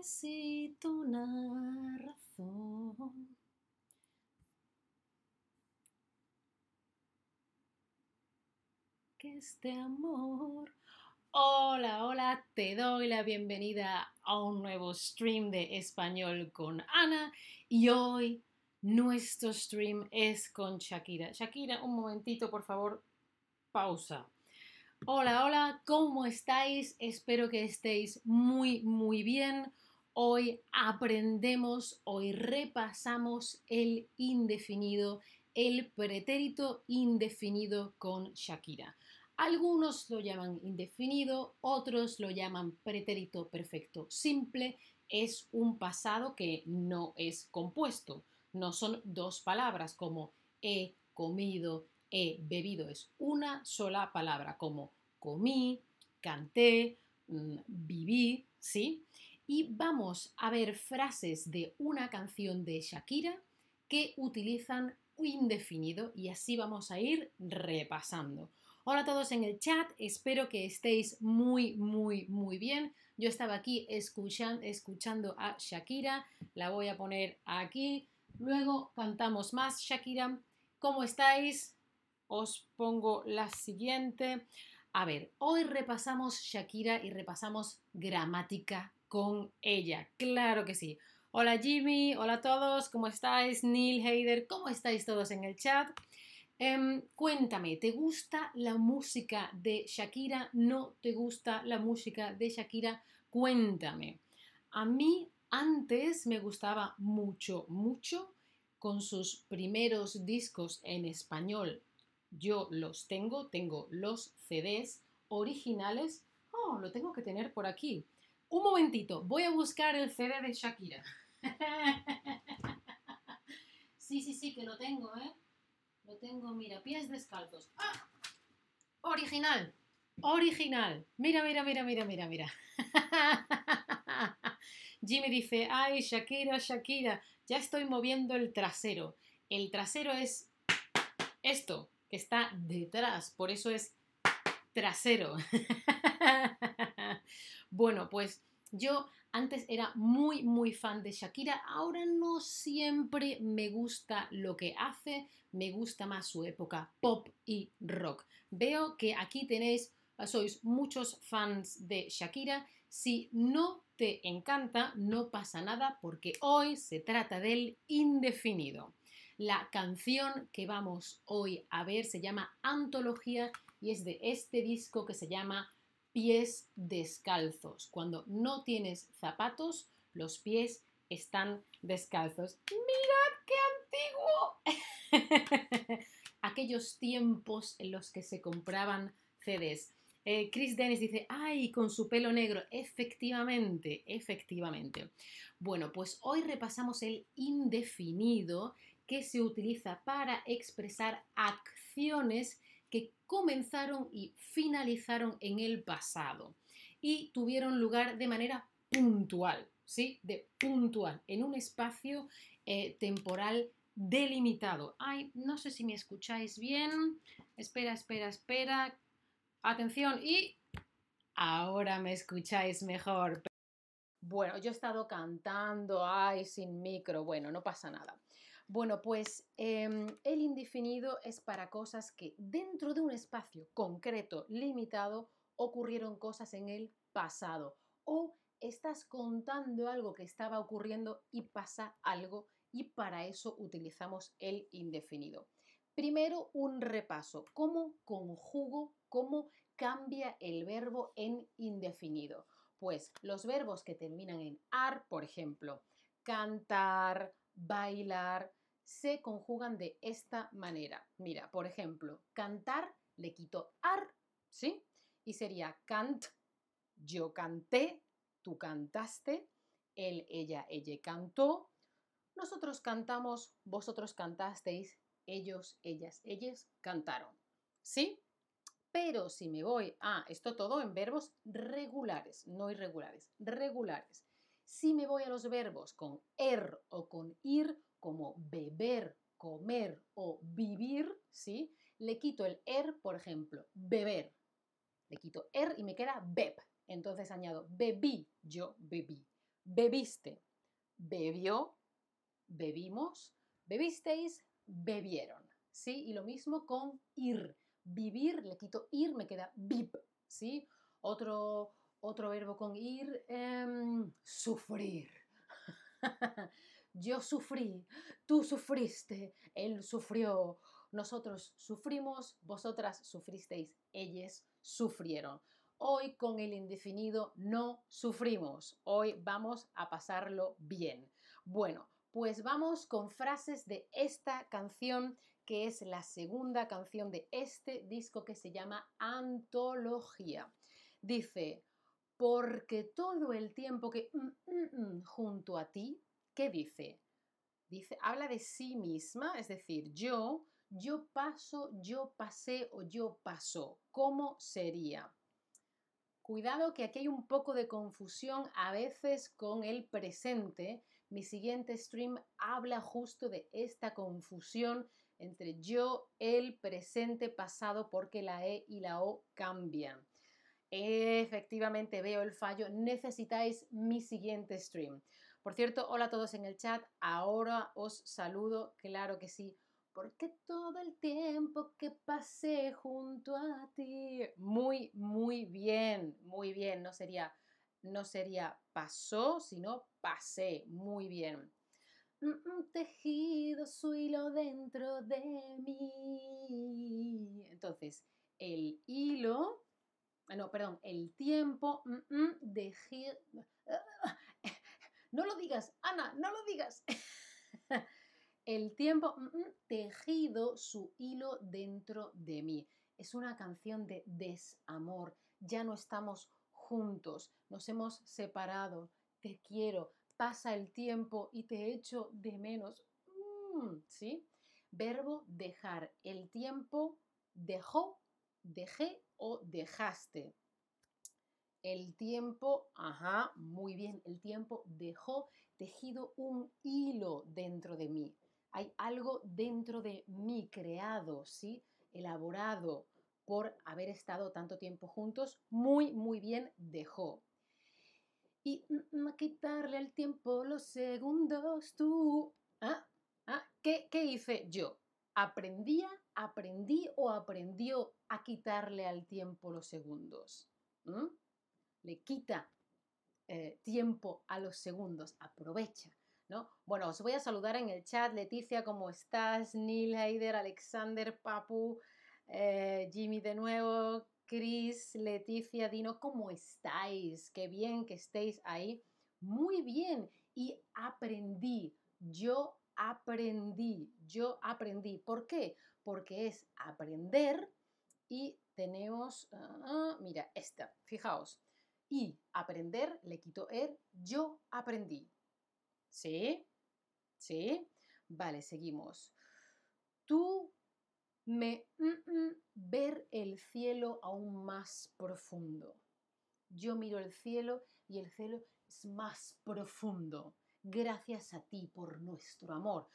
Necesito una razón. Que este amor. Hola, hola, te doy la bienvenida a un nuevo stream de español con Ana y hoy nuestro stream es con Shakira. Shakira, un momentito, por favor, pausa. Hola, hola, ¿cómo estáis? Espero que estéis muy, muy bien. Hoy aprendemos, hoy repasamos el indefinido, el pretérito indefinido con Shakira. Algunos lo llaman indefinido, otros lo llaman pretérito perfecto simple. Es un pasado que no es compuesto. No son dos palabras como he comido, he bebido. Es una sola palabra como comí, canté, mm, viví, ¿sí? Y vamos a ver frases de una canción de Shakira que utilizan indefinido y así vamos a ir repasando. Hola a todos en el chat, espero que estéis muy, muy, muy bien. Yo estaba aquí escuchando, a Shakira, la voy a poner aquí. Luego cantamos más. Shakira, ¿cómo estáis? Os pongo la siguiente. A ver, hoy repasamos Shakira y repasamos gramática con ella. Claro que sí. Hola Jimmy, hola a todos, ¿cómo estáis? Neil, Heider, ¿cómo estáis todos en el chat? Em, cuéntame, ¿te gusta la música de Shakira? ¿No te gusta la música de Shakira? Cuéntame. A mí antes me gustaba mucho, mucho con sus primeros discos en español yo los tengo, tengo los CDs originales. Oh, lo tengo que tener por aquí. Un momentito, voy a buscar el CD de Shakira. sí, sí, sí, que lo tengo, ¿eh? Lo tengo, mira, pies descalzos. ¡Ah! Original, original. Mira, mira, mira, mira, mira, mira. Jimmy dice, ay, Shakira, Shakira, ya estoy moviendo el trasero. El trasero es esto, que está detrás, por eso es trasero. bueno, pues yo antes era muy, muy fan de Shakira, ahora no siempre me gusta lo que hace, me gusta más su época pop y rock. Veo que aquí tenéis, sois muchos fans de Shakira. Si no te encanta, no pasa nada porque hoy se trata del indefinido. La canción que vamos hoy a ver se llama Antología y es de este disco que se llama Pies descalzos. Cuando no tienes zapatos, los pies están descalzos. ¡Mirad qué antiguo! Aquellos tiempos en los que se compraban CDs. Eh, Chris Dennis dice, ay, con su pelo negro. Efectivamente, efectivamente. Bueno, pues hoy repasamos el indefinido que se utiliza para expresar acciones que comenzaron y finalizaron en el pasado y tuvieron lugar de manera puntual, ¿sí? De puntual, en un espacio eh, temporal delimitado. Ay, no sé si me escucháis bien. Espera, espera, espera. Atención y ahora me escucháis mejor. Bueno, yo he estado cantando, ay, sin micro. Bueno, no pasa nada. Bueno, pues em, el indefinido es para cosas que dentro de un espacio concreto, limitado, ocurrieron cosas en el pasado o estás contando algo que estaba ocurriendo y pasa algo y para eso utilizamos el indefinido. Primero, un repaso. ¿Cómo conjugo, cómo cambia el verbo en indefinido? Pues los verbos que terminan en ar, por ejemplo, cantar, bailar, se conjugan de esta manera. Mira, por ejemplo, cantar le quito ar, ¿sí? Y sería cant, yo canté, tú cantaste, él, ella, ella cantó, nosotros cantamos, vosotros cantasteis, ellos, ellas, ellas cantaron, ¿sí? Pero si me voy a esto todo en verbos regulares, no irregulares, regulares. Si me voy a los verbos con er o con ir, como beber, comer o vivir, ¿sí? Le quito el er, por ejemplo, beber. Le quito er y me queda beb. Entonces añado bebí, yo bebí. bebiste, bebió, bebimos, bebisteis, bebieron. ¿Sí? Y lo mismo con ir. Vivir, le quito ir, me queda vip. ¿Sí? Otro, otro verbo con ir, em, sufrir. Yo sufrí, tú sufriste, él sufrió, nosotros sufrimos, vosotras sufristeis, ellos sufrieron. Hoy con el indefinido no sufrimos, hoy vamos a pasarlo bien. Bueno, pues vamos con frases de esta canción que es la segunda canción de este disco que se llama Antología. Dice, porque todo el tiempo que mm, mm, mm, junto a ti, ¿qué dice? Dice, habla de sí misma, es decir, yo, yo paso, yo pasé o yo paso. ¿Cómo sería? Cuidado que aquí hay un poco de confusión a veces con el presente. Mi siguiente stream habla justo de esta confusión entre yo, el presente, pasado, porque la E y la O cambian. Efectivamente veo el fallo. Necesitáis mi siguiente stream. Por cierto, hola a todos en el chat. Ahora os saludo, claro que sí porque todo el tiempo que pasé junto a ti. Muy, muy bien, muy bien. No sería, no sería pasó, sino pasé. Muy bien. Tejido su hilo dentro de mí. Entonces, el hilo, no, perdón, el tiempo, dejé. No lo digas, Ana, no lo digas. El tiempo tejido su hilo dentro de mí. Es una canción de desamor. Ya no estamos juntos, nos hemos separado. Te quiero, pasa el tiempo y te echo de menos. Mm, ¿Sí? Verbo dejar. El tiempo dejó, dejé o dejaste. El tiempo, ajá, muy bien, el tiempo dejó tejido un hilo dentro de mí hay algo dentro de mí creado, ¿sí? Elaborado por haber estado tanto tiempo juntos, muy, muy bien dejó. Y quitarle el tiempo los segundos, tú. ¿Ah? ¿Ah? ¿Qué, ¿Qué hice yo? ¿Aprendía, aprendí o aprendió a quitarle al tiempo los segundos? ¿Mm? Le quita eh, tiempo a los segundos, aprovecha. Bueno, os voy a saludar en el chat. Leticia, ¿cómo estás? Neil Heider, Alexander, Papu, eh, Jimmy de nuevo, Chris, Leticia, Dino, ¿cómo estáis? Qué bien que estéis ahí. Muy bien. Y aprendí. Yo aprendí. Yo aprendí. ¿Por qué? Porque es aprender y tenemos, ah, mira, esta, fijaos. Y aprender, le quito er, yo aprendí. ¿Sí? ¿Sí? Vale, seguimos. Tú me mm, mm, ver el cielo aún más profundo. Yo miro el cielo y el cielo es más profundo. Gracias a ti por nuestro amor.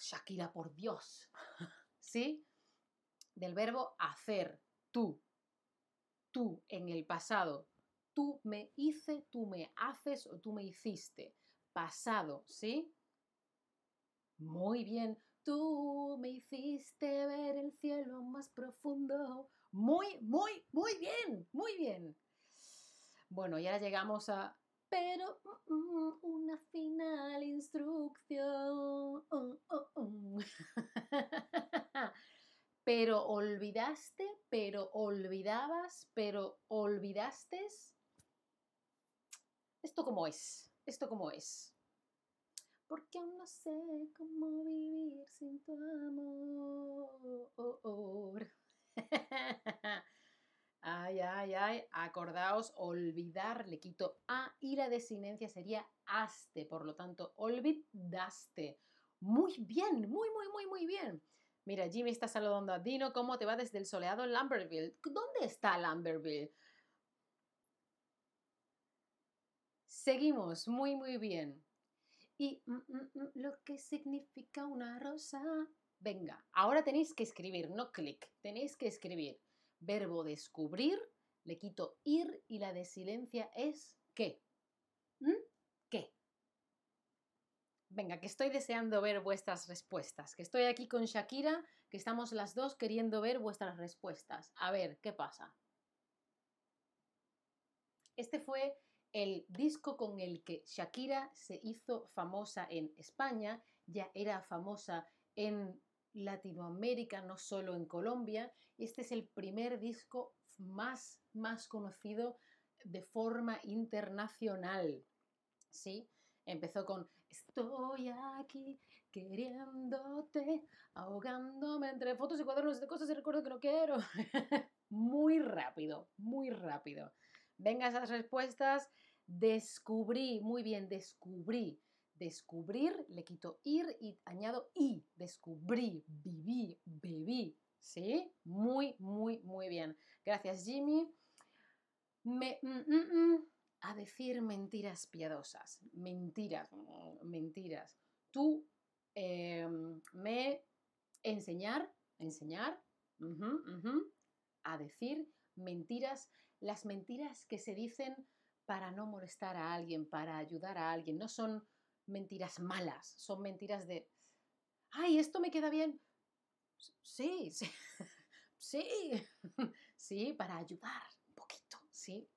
Shakira, por Dios. ¿Sí? Del verbo hacer, tú. Tú en el pasado. Tú me hice, tú me haces o tú me hiciste pasado, ¿sí? Muy bien. Tú me hiciste ver el cielo más profundo. Muy, muy, muy bien, muy bien. Bueno, y ahora llegamos a... Pero mm, mm, una final instrucción. Oh, oh, oh. pero olvidaste, pero olvidabas, pero olvidaste. ¿Esto cómo es? ¿Esto cómo es? Porque aún no sé cómo vivir sin tu amor. ay, ay, ay. Acordaos, olvidar, le quito a y la desinencia sería haste. Por lo tanto, olvidaste. Muy bien, muy, muy, muy, muy bien. Mira, Jimmy está saludando a Dino. ¿Cómo te va desde el soleado Lambertville? ¿Dónde está Lambertville? Seguimos, muy, muy bien. Y mm, mm, mm, lo que significa una rosa. Venga, ahora tenéis que escribir, no clic, tenéis que escribir. Verbo descubrir, le quito ir y la de silencia es qué. ¿Mm? ¿Qué? Venga, que estoy deseando ver vuestras respuestas, que estoy aquí con Shakira, que estamos las dos queriendo ver vuestras respuestas. A ver, ¿qué pasa? Este fue el disco con el que Shakira se hizo famosa en España, ya era famosa en Latinoamérica, no solo en Colombia. Este es el primer disco más, más conocido de forma internacional. ¿Sí? Empezó con Estoy aquí queriéndote, ahogándome entre fotos y cuadernos de cosas y recuerdo que no quiero. muy rápido, muy rápido. Venga esas respuestas. Descubrí, muy bien, descubrí. Descubrir, le quito ir y añado y. Descubrí, viví, bebí. ¿Sí? Muy, muy, muy bien. Gracias, Jimmy. Me, mm, mm, mm, a decir mentiras piadosas. Mentiras, mentiras. Tú em, me enseñar, enseñar, a decir mentiras las mentiras que se dicen para no molestar a alguien, para ayudar a alguien, no son mentiras malas, son mentiras de, ay, esto me queda bien. Sí, sí, sí, sí, para ayudar un poquito, sí.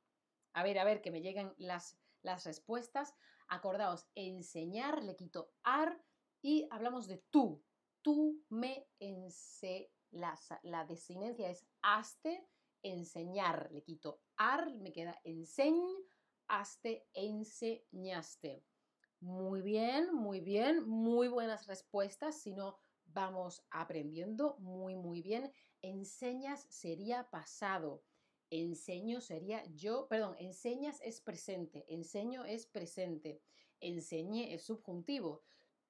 A ver, a ver, que me lleguen las, las respuestas. Acordaos, enseñar, le quito ar y hablamos de tú. Tú me ense, la, la desinencia es haste enseñar, le quito ar, me queda enseñ, haste, enseñaste. Muy bien, muy bien, muy buenas respuestas, si no vamos aprendiendo muy, muy bien. Enseñas sería pasado, enseño sería yo, perdón, enseñas es presente, enseño es presente, enseñé es subjuntivo.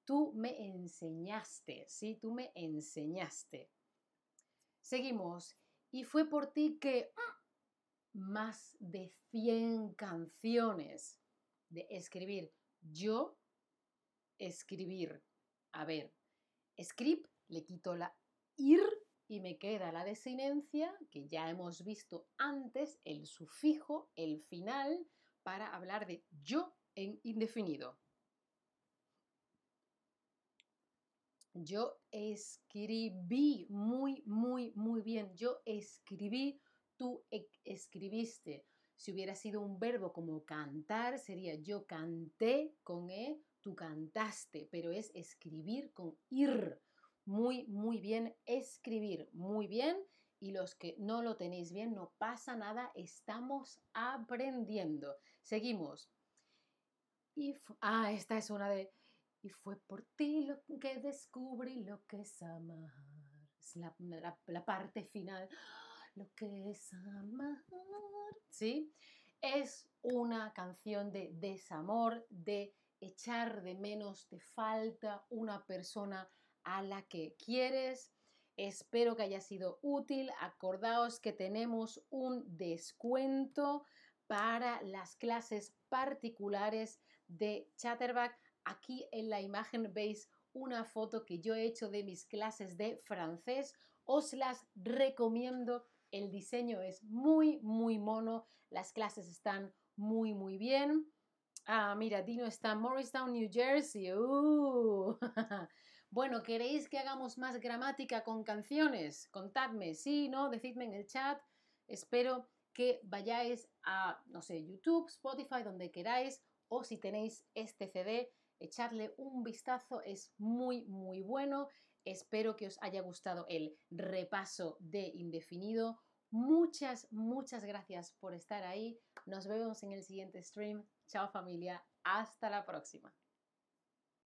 Tú me enseñaste, ¿sí? Tú me enseñaste. Seguimos y fue por ti que ¡ah! más de 100 canciones de escribir. Yo, escribir. A ver, script, le quito la ir y me queda la desinencia, que ya hemos visto antes, el sufijo, el final, para hablar de yo en indefinido. Yo escribí muy, muy, muy bien. Yo escribí, tú e, escribiste. Si hubiera sido un verbo como cantar, sería yo canté con E, tú cantaste, pero es escribir con ir. Muy, muy bien, escribir, muy bien. Y los que no lo tenéis bien, no pasa nada, estamos aprendiendo. Seguimos. ah, esta es una de y fue por ti lo que descubrí lo que es amar. Es la, parte final. Lo que es amar. ¿Sí? Es una canción de desamor, de echar de menos, te falta una persona a la que quieres. Espero que haya sido útil. Acordaos que tenemos un descuento para las clases particulares de Chatterback Aquí en la imagen veis una foto que yo he hecho de mis clases de francés. Os las recomiendo. El diseño es muy, muy mono. Las clases están muy, muy bien. Ah, mira, Dino está en Morristown, New Jersey. Uh. bueno, ¿queréis que hagamos más gramática con canciones? Contadme, sí, no, decidme en el chat. Espero que vayáis a, no sé, YouTube, Spotify, donde queráis, o si tenéis este CD, echarle un vistazo, es muy, muy bueno. Espero que os haya gustado el repaso de indefinido. Muchas, muchas gracias por estar ahí. Nos vemos en el siguiente stream. Chao familia. Hasta la próxima.